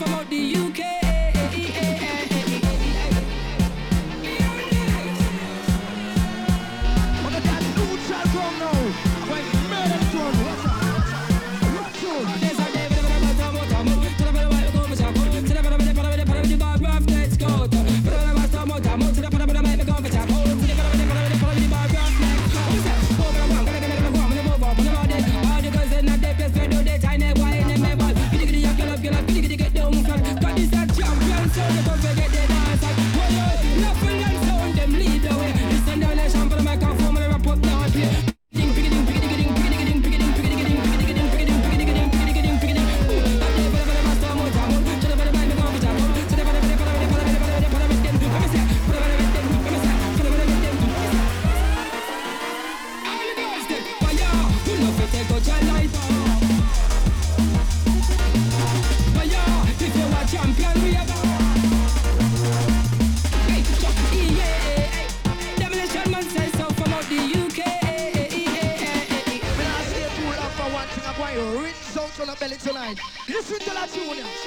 from out the UK. 耶稣的拉起我。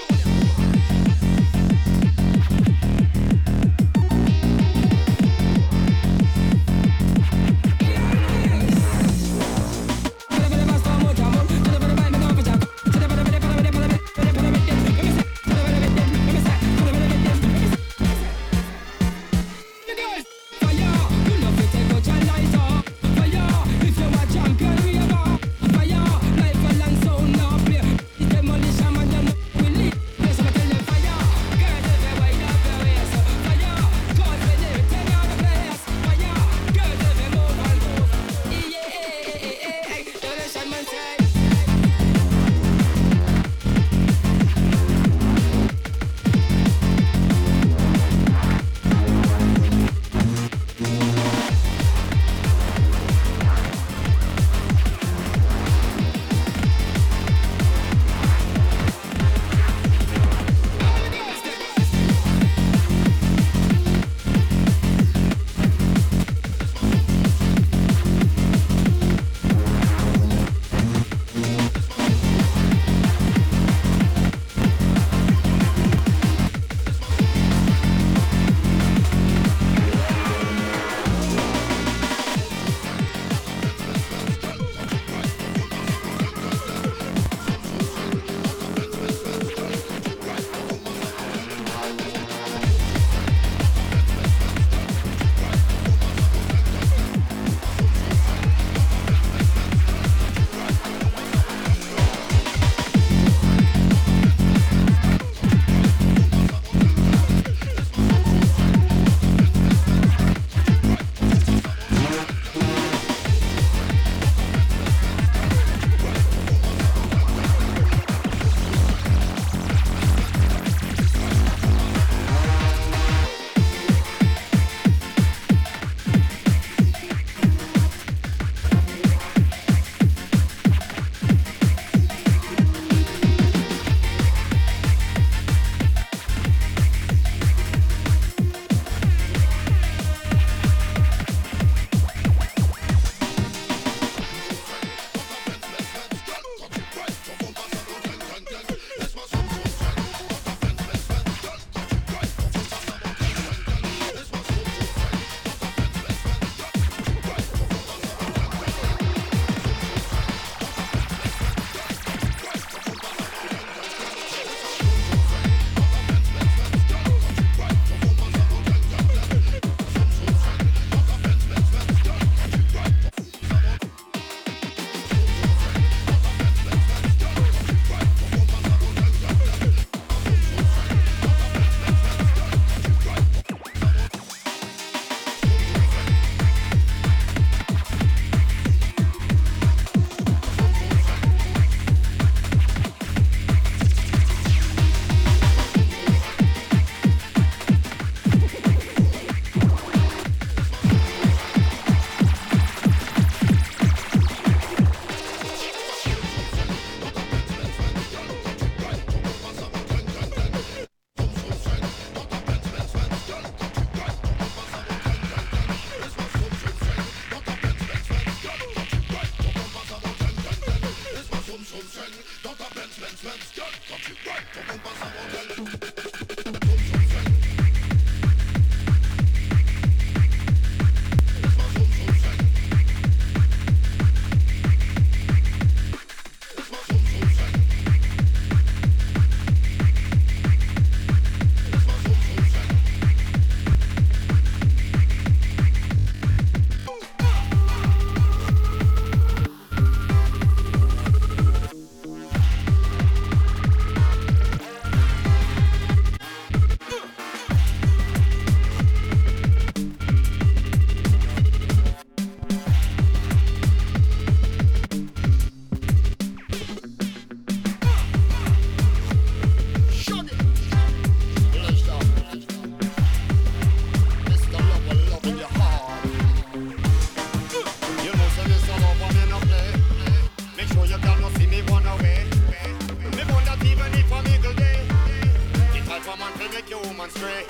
make your woman stray.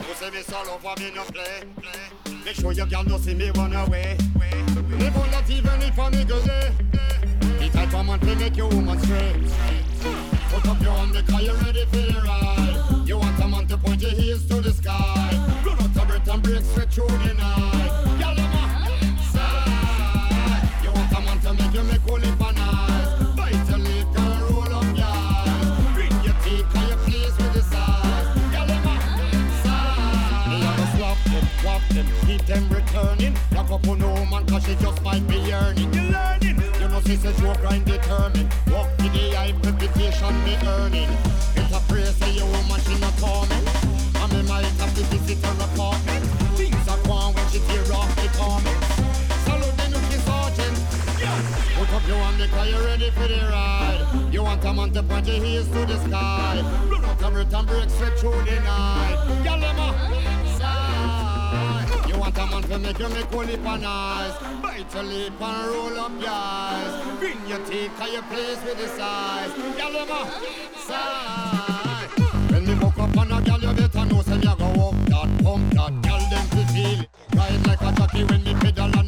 You say this all over me, no play. Make sure your girl don't see me run away. Live on that even if a nigga day. The type of man to make your woman stray. Put up your hand because you're ready for the ride. You want a man to point your heels to the sky. Run out of breath and break straight through the night. Cause she just might be yearning. You learning. You know she says your grind determined. Walk the day I reputation be earning. It's a prayer for your woman she not coming. I mean might have to visit her apartment Things are gone when she tear off the comments. Salute the nookie sergeant. Put up your hand because you're ready for the ride. You want a man to point your heels to the sky. Run out and break straight through the night. Yalema want a man to make you make holy pan eyes Bite your lip and roll up your eyes Bring your teeth cause you please with the size Y'all a size When me walk up on a gyal, you better know Say me a go walk that, pump that Y'all them feel Ride like a jockey when me pedal on.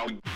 Now